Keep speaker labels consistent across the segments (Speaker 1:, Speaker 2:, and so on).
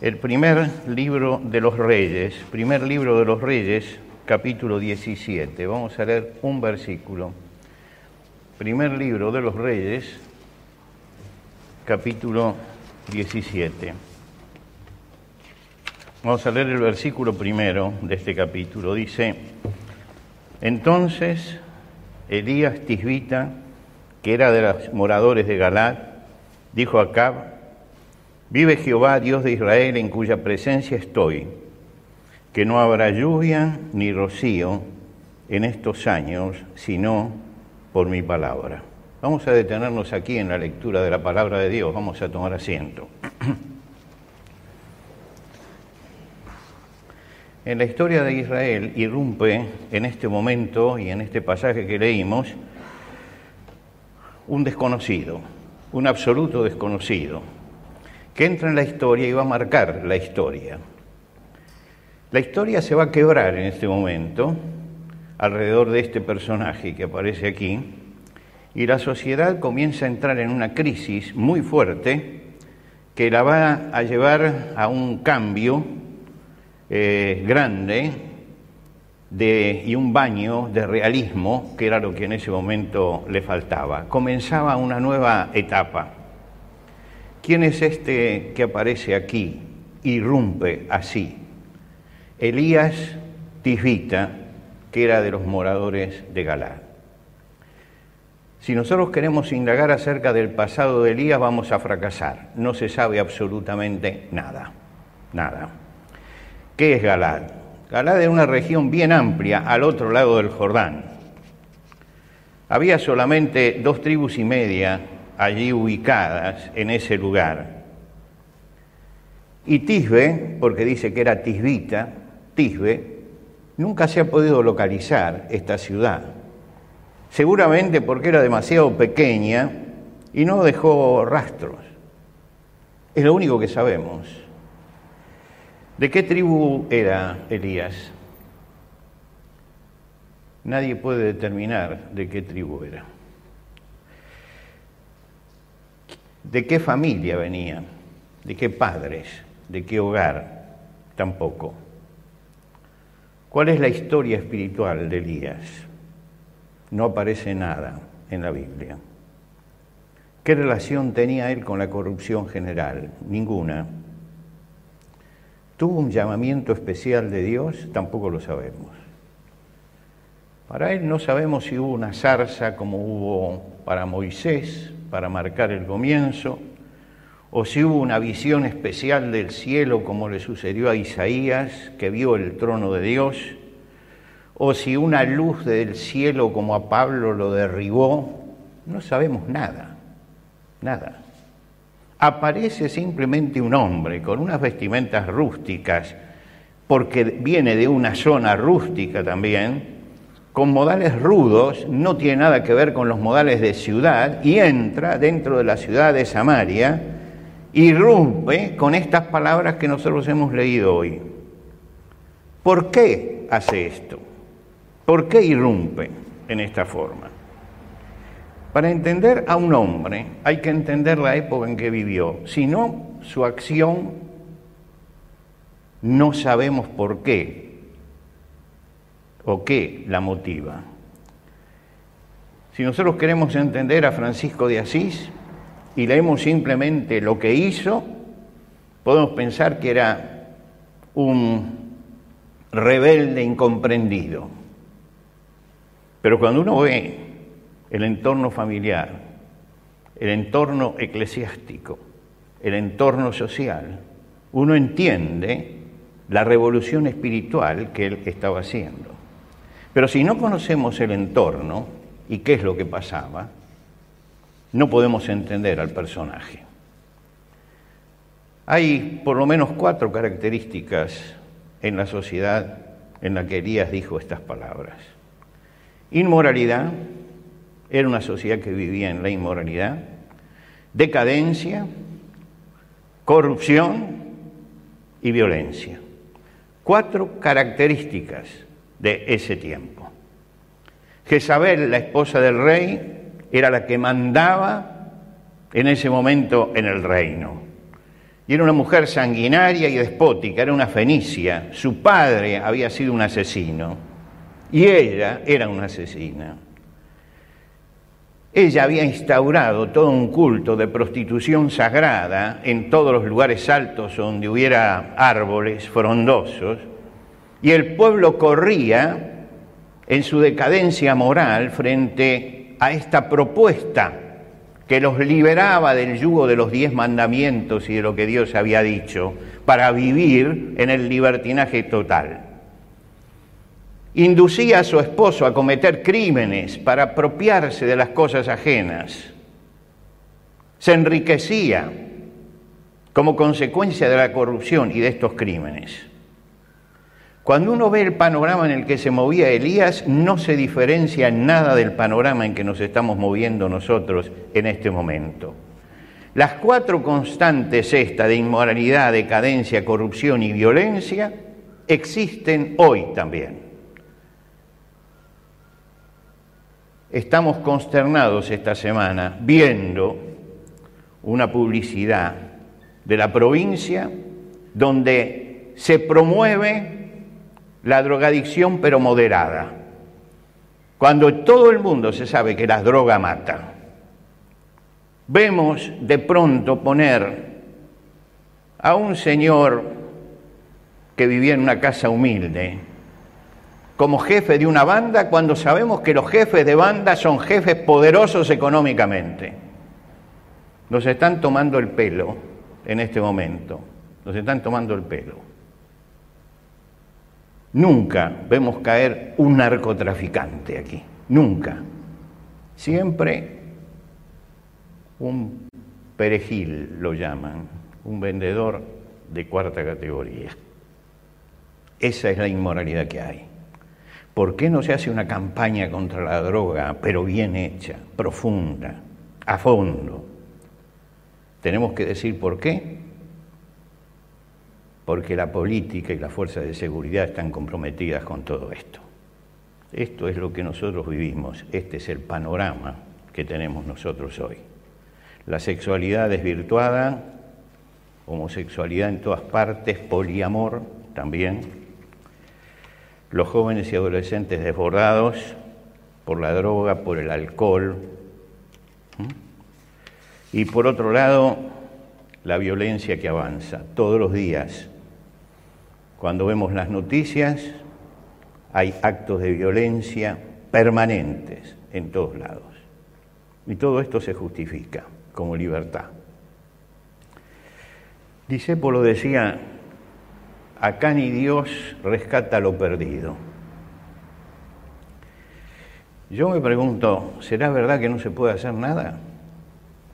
Speaker 1: el primer libro de los Reyes, primer libro de los Reyes, capítulo 17. Vamos a leer un versículo. Primer libro de los Reyes, capítulo 17. Vamos a leer el versículo primero de este capítulo. Dice, entonces Elías Tisbita, que era de los moradores de Galad, dijo a Acab, Vive Jehová, Dios de Israel, en cuya presencia estoy, que no habrá lluvia ni rocío en estos años, sino por mi palabra. Vamos a detenernos aquí en la lectura de la palabra de Dios, vamos a tomar asiento. En la historia de Israel irrumpe en este momento y en este pasaje que leímos un desconocido, un absoluto desconocido, que entra en la historia y va a marcar la historia. La historia se va a quebrar en este momento alrededor de este personaje que aparece aquí y la sociedad comienza a entrar en una crisis muy fuerte que la va a llevar a un cambio eh, grande de, y un baño de realismo, que era lo que en ese momento le faltaba. Comenzaba una nueva etapa ¿Quién es este que aparece aquí? Irrumpe así. Elías Tisbita, que era de los moradores de Galad. Si nosotros queremos indagar acerca del pasado de Elías, vamos a fracasar. No se sabe absolutamente nada. Nada. ¿Qué es Galad? Galad era una región bien amplia al otro lado del Jordán. Había solamente dos tribus y media allí ubicadas en ese lugar. Y Tisbe, porque dice que era Tisbita, Tisbe, nunca se ha podido localizar esta ciudad. Seguramente porque era demasiado pequeña y no dejó rastros. Es lo único que sabemos. ¿De qué tribu era Elías? Nadie puede determinar de qué tribu era. ¿De qué familia venían? ¿De qué padres? ¿De qué hogar? Tampoco. ¿Cuál es la historia espiritual de Elías? No aparece nada en la Biblia. ¿Qué relación tenía él con la corrupción general? Ninguna. ¿Tuvo un llamamiento especial de Dios? Tampoco lo sabemos. Para él no sabemos si hubo una zarza como hubo para Moisés, para marcar el comienzo, o si hubo una visión especial del cielo como le sucedió a Isaías, que vio el trono de Dios, o si una luz del cielo como a Pablo lo derribó, no sabemos nada, nada. Aparece simplemente un hombre con unas vestimentas rústicas, porque viene de una zona rústica también, con modales rudos, no tiene nada que ver con los modales de ciudad, y entra dentro de la ciudad de Samaria, irrumpe con estas palabras que nosotros hemos leído hoy. ¿Por qué hace esto? ¿Por qué irrumpe en esta forma? Para entender a un hombre hay que entender la época en que vivió, si no, su acción no sabemos por qué, o qué la motiva. Si nosotros queremos entender a Francisco de Asís y leemos simplemente lo que hizo, podemos pensar que era un rebelde incomprendido. Pero cuando uno ve el entorno familiar, el entorno eclesiástico, el entorno social, uno entiende la revolución espiritual que él estaba haciendo. Pero si no conocemos el entorno y qué es lo que pasaba, no podemos entender al personaje. Hay por lo menos cuatro características en la sociedad en la que Elías dijo estas palabras. Inmoralidad, era una sociedad que vivía en la inmoralidad, decadencia, corrupción y violencia. Cuatro características de ese tiempo. Jezabel, la esposa del rey, era la que mandaba en ese momento en el reino. Y era una mujer sanguinaria y despótica, era una fenicia. Su padre había sido un asesino y ella era una asesina. Ella había instaurado todo un culto de prostitución sagrada en todos los lugares altos donde hubiera árboles frondosos y el pueblo corría en su decadencia moral frente a esta propuesta que los liberaba del yugo de los diez mandamientos y de lo que Dios había dicho para vivir en el libertinaje total. Inducía a su esposo a cometer crímenes para apropiarse de las cosas ajenas. Se enriquecía como consecuencia de la corrupción y de estos crímenes. Cuando uno ve el panorama en el que se movía Elías, no se diferencia en nada del panorama en que nos estamos moviendo nosotros en este momento. Las cuatro constantes esta de inmoralidad, decadencia, corrupción y violencia existen hoy también. Estamos consternados esta semana viendo una publicidad de la provincia donde se promueve la drogadicción pero moderada. Cuando todo el mundo se sabe que la droga mata, vemos de pronto poner a un señor que vivía en una casa humilde como jefe de una banda cuando sabemos que los jefes de banda son jefes poderosos económicamente. Nos están tomando el pelo en este momento, nos están tomando el pelo. Nunca vemos caer un narcotraficante aquí, nunca. Siempre un perejil lo llaman, un vendedor de cuarta categoría. Esa es la inmoralidad que hay. ¿Por qué no se hace una campaña contra la droga, pero bien hecha, profunda, a fondo? Tenemos que decir por qué porque la política y las fuerzas de seguridad están comprometidas con todo esto. Esto es lo que nosotros vivimos, este es el panorama que tenemos nosotros hoy. La sexualidad desvirtuada, homosexualidad en todas partes, poliamor también, los jóvenes y adolescentes desbordados por la droga, por el alcohol, y por otro lado, la violencia que avanza todos los días cuando vemos las noticias, hay actos de violencia permanentes en todos lados. Y todo esto se justifica como libertad. Disépolo decía, acá ni Dios rescata lo perdido. Yo me pregunto, ¿será verdad que no se puede hacer nada?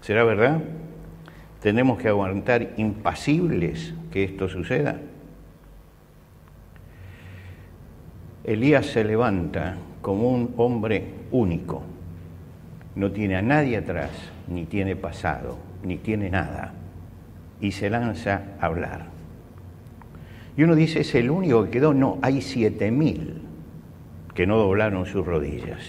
Speaker 1: ¿Será verdad? ¿Tenemos que aguantar impasibles que esto suceda? Elías se levanta como un hombre único. No tiene a nadie atrás, ni tiene pasado, ni tiene nada. Y se lanza a hablar. Y uno dice, ¿es el único que quedó? No, hay siete mil que no doblaron sus rodillas.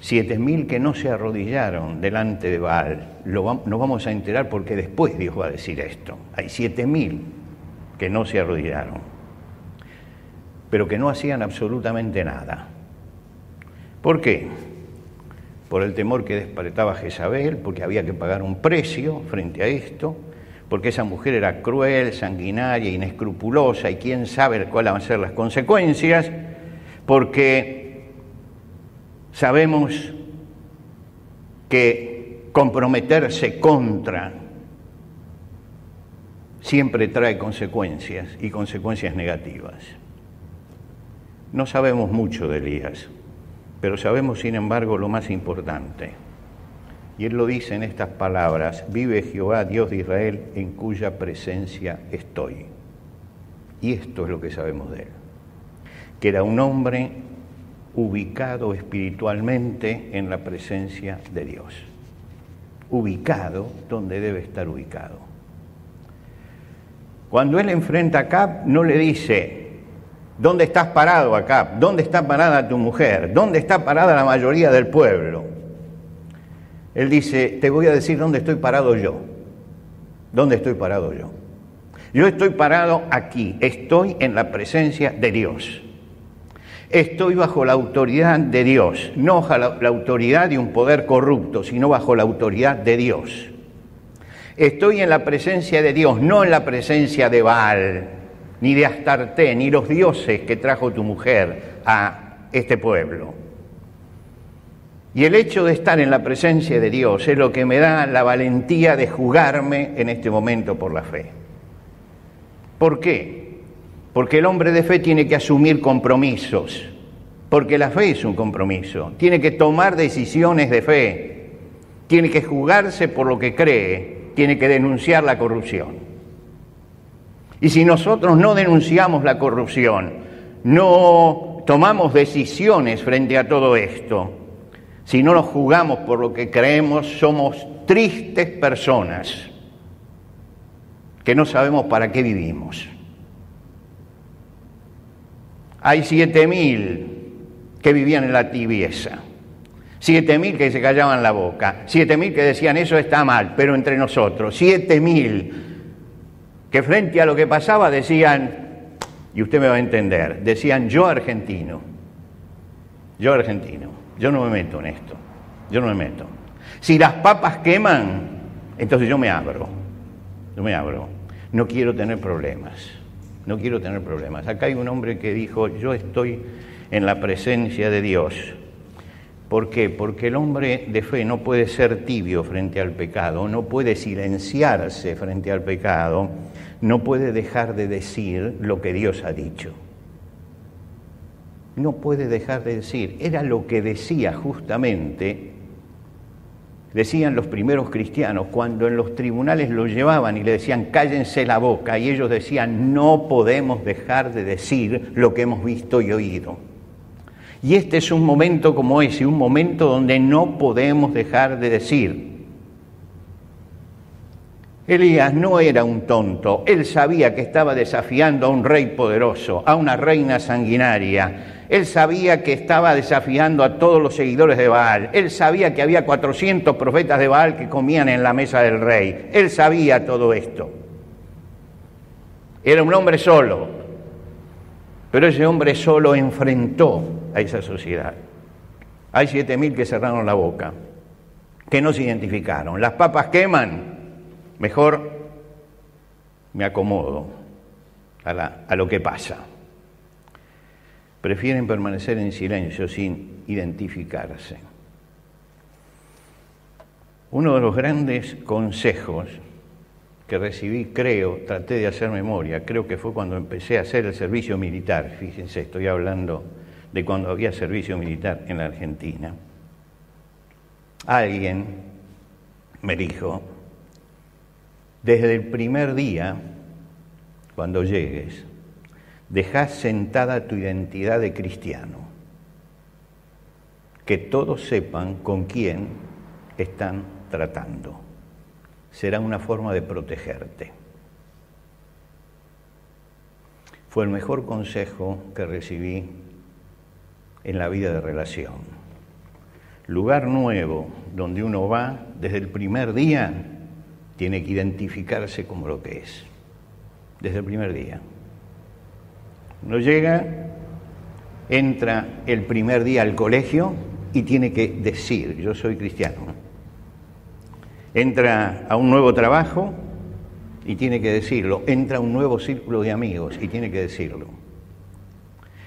Speaker 1: Siete mil que no se arrodillaron delante de Baal. Lo, nos vamos a enterar porque después Dios va a decir esto. Hay siete mil que no se arrodillaron pero que no hacían absolutamente nada. ¿Por qué? Por el temor que despertaba Jezabel, porque había que pagar un precio frente a esto, porque esa mujer era cruel, sanguinaria, inescrupulosa y quién sabe cuáles van a ser las consecuencias, porque sabemos que comprometerse contra siempre trae consecuencias y consecuencias negativas. No sabemos mucho de Elías, pero sabemos sin embargo lo más importante. Y él lo dice en estas palabras, vive Jehová, Dios de Israel, en cuya presencia estoy. Y esto es lo que sabemos de él, que era un hombre ubicado espiritualmente en la presencia de Dios, ubicado donde debe estar ubicado. Cuando él enfrenta a Cap, no le dice, ¿dónde estás parado acá? ¿Dónde está parada tu mujer? ¿Dónde está parada la mayoría del pueblo? Él dice, te voy a decir dónde estoy parado yo. ¿Dónde estoy parado yo? Yo estoy parado aquí, estoy en la presencia de Dios. Estoy bajo la autoridad de Dios, no bajo la, autoridad de un poder corrupto, sino bajo la autoridad de Dios. Estoy en la presencia de Dios, no en la presencia de Baal, ni de Astarte, ni los dioses que trajo tu mujer a este pueblo. Y el hecho de estar en la presencia de Dios es lo que me da la valentía de jugarme en este momento por la fe. ¿Por qué? Porque el hombre de fe tiene que asumir compromisos, porque la fe es un compromiso, tiene que tomar decisiones de fe, tiene que jugarse por lo que cree, tiene que denunciar la corrupción. Y si nosotros no denunciamos la corrupción, no tomamos decisiones frente a todo esto, si no nos jugamos por lo que creemos, somos tristes personas que no sabemos para qué vivimos. Hay siete mil que vivían en la tibieza, siete mil que se callaban la boca, siete mil que decían eso está mal, pero entre nosotros, siete mil que frente a lo que pasaba decían, y usted me va a entender, decían yo argentino, yo argentino. Yo no me meto en esto. Yo no me meto. Si las papas queman, entonces yo me abro. Yo me abro. No quiero tener problemas. No quiero tener problemas. Acá hay un hombre que dijo, yo estoy en la presencia de Dios. ¿Por qué? Porque el hombre de fe no puede ser tibio frente al pecado, no puede silenciarse frente al pecado, no puede dejar de decir lo que Dios ha dicho no puede dejar de decir. Era lo que decía justamente, decían los primeros cristianos, cuando en los tribunales lo llevaban y le decían cállense la boca, y ellos decían no podemos dejar de decir lo que hemos visto y oído. Y este es un momento como ese, un momento donde no podemos dejar de decir. Elías no era un tonto, él sabía que estaba desafiando a un rey poderoso, a una reina sanguinaria, él sabía que estaba desafiando a todos los seguidores de Baal. Él sabía que había 400 profetas de Baal que comían en la mesa del rey. Él sabía todo esto. Era un hombre solo. Pero ese hombre solo enfrentó a esa sociedad. Hay 7.000 que cerraron la boca, que no se identificaron. Las papas queman. Mejor me acomodo a, a lo que pasa prefieren permanecer en silencio sin identificarse. Uno de los grandes consejos que recibí, creo, traté de hacer memoria, creo que fue cuando empecé a hacer el servicio militar, fíjense, estoy hablando de cuando había servicio militar en la Argentina. Alguien me dijo, desde el primer día, cuando llegues, Deja sentada tu identidad de cristiano. Que todos sepan con quién están tratando. Será una forma de protegerte. Fue el mejor consejo que recibí en la vida de relación. Lugar nuevo donde uno va desde el primer día tiene que identificarse como lo que es. Desde el primer día. No llega, entra el primer día al colegio y tiene que decir, yo soy cristiano. Entra a un nuevo trabajo y tiene que decirlo. Entra a un nuevo círculo de amigos y tiene que decirlo.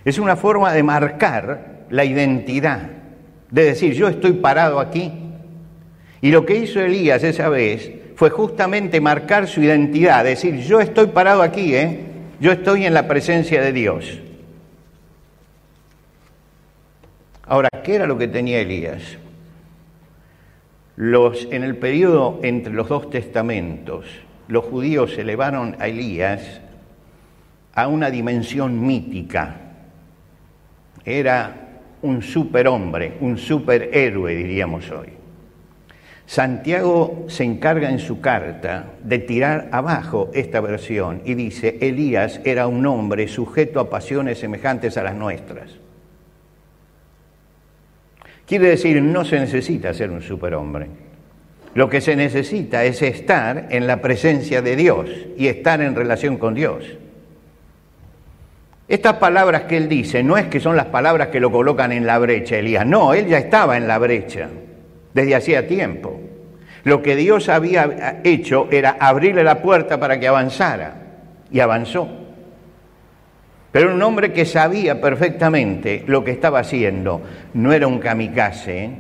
Speaker 1: Es una forma de marcar la identidad, de decir, yo estoy parado aquí. Y lo que hizo Elías esa vez fue justamente marcar su identidad, decir, yo estoy parado aquí, ¿eh? Yo estoy en la presencia de Dios. Ahora, ¿qué era lo que tenía Elías? Los, en el periodo entre los dos testamentos, los judíos elevaron a Elías a una dimensión mítica. Era un superhombre, un superhéroe, diríamos hoy. Santiago se encarga en su carta de tirar abajo esta versión y dice, Elías era un hombre sujeto a pasiones semejantes a las nuestras. Quiere decir, no se necesita ser un superhombre. Lo que se necesita es estar en la presencia de Dios y estar en relación con Dios. Estas palabras que él dice no es que son las palabras que lo colocan en la brecha, Elías. No, él ya estaba en la brecha desde hacía tiempo. Lo que Dios había hecho era abrirle la puerta para que avanzara y avanzó. Pero un hombre que sabía perfectamente lo que estaba haciendo, no era un kamikaze, ¿eh?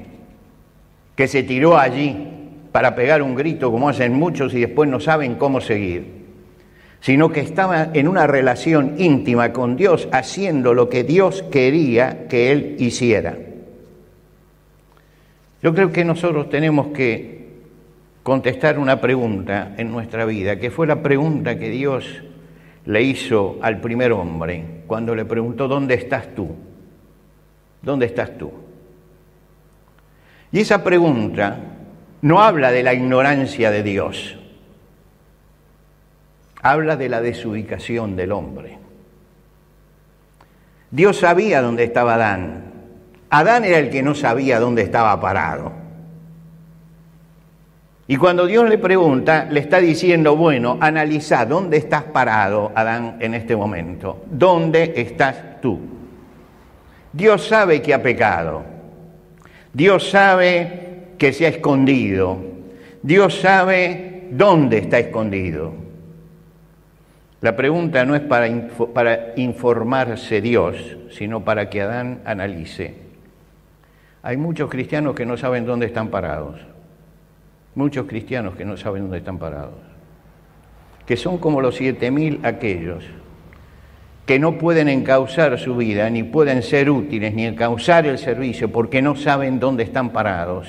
Speaker 1: que se tiró allí para pegar un grito como hacen muchos y después no saben cómo seguir, sino que estaba en una relación íntima con Dios haciendo lo que Dios quería que él hiciera. Yo creo que nosotros tenemos que contestar una pregunta en nuestra vida, que fue la pregunta que Dios le hizo al primer hombre cuando le preguntó, ¿dónde estás tú? ¿Dónde estás tú? Y esa pregunta no habla de la ignorancia de Dios, habla de la desubicación del hombre. Dios sabía dónde estaba Adán, Adán era el que no sabía dónde estaba parado. Y cuando Dios le pregunta, le está diciendo, bueno, analiza dónde estás parado, Adán, en este momento. ¿Dónde estás tú? Dios sabe que ha pecado. Dios sabe que se ha escondido. Dios sabe dónde está escondido. La pregunta no es para, para informarse Dios, sino para que Adán analice hay muchos cristianos que no saben dónde están parados. Muchos cristianos que no saben dónde están parados. Que son como los siete mil aquellos que no pueden encauzar su vida, ni pueden ser útiles, ni encauzar el servicio, porque no saben dónde están parados.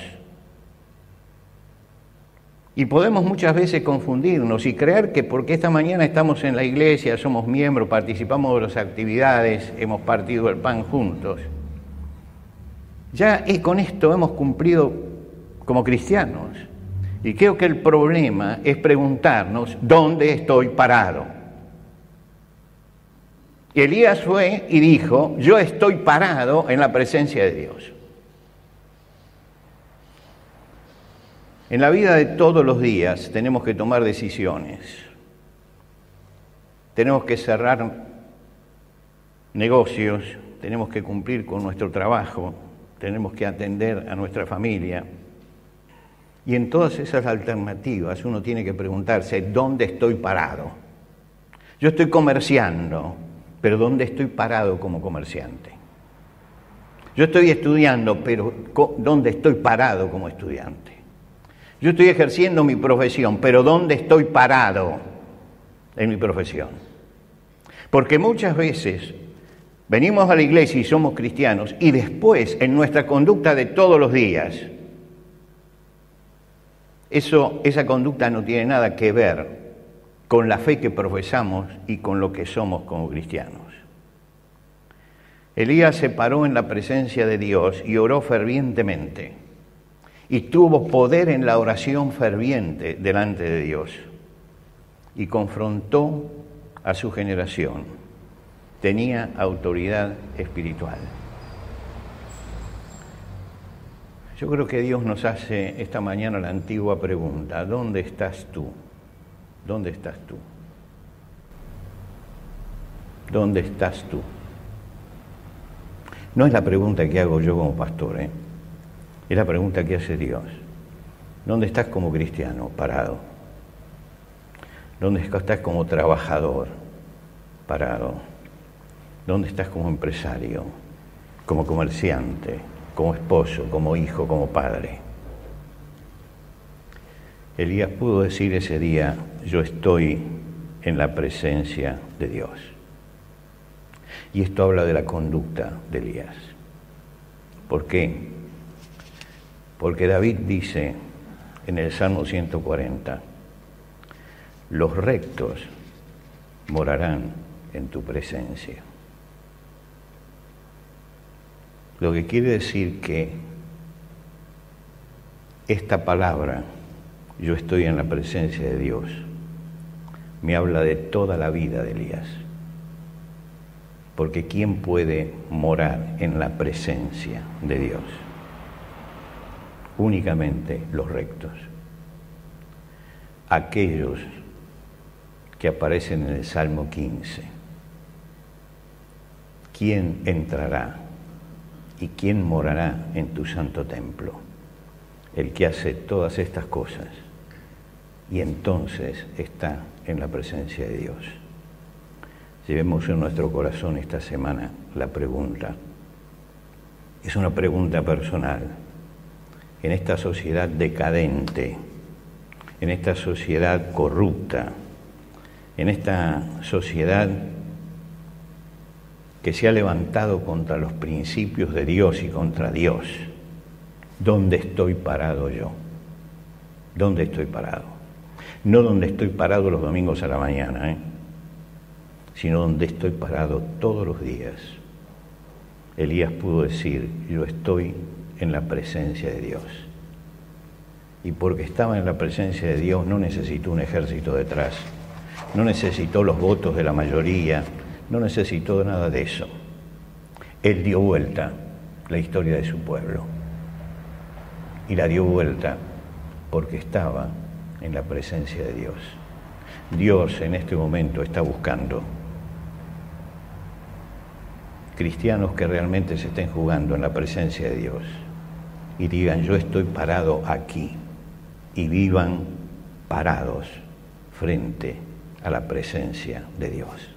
Speaker 1: Y podemos muchas veces confundirnos y creer que porque esta mañana estamos en la iglesia, somos miembros, participamos de las actividades, hemos partido el pan juntos, ya con esto hemos cumplido como cristianos. Y creo que el problema es preguntarnos dónde estoy parado. Elías fue y dijo, yo estoy parado en la presencia de Dios. En la vida de todos los días tenemos que tomar decisiones. Tenemos que cerrar negocios, tenemos que cumplir con nuestro trabajo, tenemos que atender a nuestra familia. Y en todas esas alternativas uno tiene que preguntarse, ¿dónde estoy parado? Yo estoy comerciando, pero ¿dónde estoy parado como comerciante? Yo estoy estudiando, pero ¿dónde estoy parado como estudiante? Yo estoy ejerciendo mi profesión, pero ¿dónde estoy parado en mi profesión? Porque muchas veces Venimos a la iglesia y somos cristianos y después en nuestra conducta de todos los días, eso, esa conducta no tiene nada que ver con la fe que profesamos y con lo que somos como cristianos. Elías se paró en la presencia de Dios y oró fervientemente y tuvo poder en la oración ferviente delante de Dios y confrontó a su generación tenía autoridad espiritual. Yo creo que Dios nos hace esta mañana la antigua pregunta, ¿dónde estás tú? ¿Dónde estás tú? ¿Dónde estás tú? No es la pregunta que hago yo como pastor, ¿eh? es la pregunta que hace Dios. ¿Dónde estás como cristiano parado? ¿Dónde estás como trabajador parado? ¿Dónde estás como empresario, como comerciante, como esposo, como hijo, como padre? Elías pudo decir ese día, yo estoy en la presencia de Dios. Y esto habla de la conducta de Elías. ¿Por qué? Porque David dice en el Salmo 140, los rectos morarán en tu presencia. Lo que quiere decir que esta palabra, yo estoy en la presencia de Dios, me habla de toda la vida de Elías. Porque ¿quién puede morar en la presencia de Dios? Únicamente los rectos. Aquellos que aparecen en el Salmo 15. ¿Quién entrará y quién morará en tu santo templo? El que hace todas estas cosas y entonces está en la presencia de Dios. Llevemos en nuestro corazón esta semana la pregunta. Es una pregunta personal. En esta sociedad decadente, en esta sociedad corrupta, en esta sociedad que se ha levantado contra los principios de Dios y contra Dios, ¿dónde estoy parado yo? ¿Dónde estoy parado? No donde estoy parado los domingos a la mañana, ¿eh? sino donde estoy parado todos los días. Elías pudo decir, yo estoy en la presencia de Dios. Y porque estaba en la presencia de Dios no necesitó un ejército detrás no necesitó los votos de la mayoría, no necesitó nada de eso. Él dio vuelta la historia de su pueblo. Y la dio vuelta porque estaba en la presencia de Dios. Dios en este momento está buscando cristianos que realmente se estén jugando en la presencia de Dios y digan, yo estoy parado aquí y vivan parados frente a la presencia de Dios.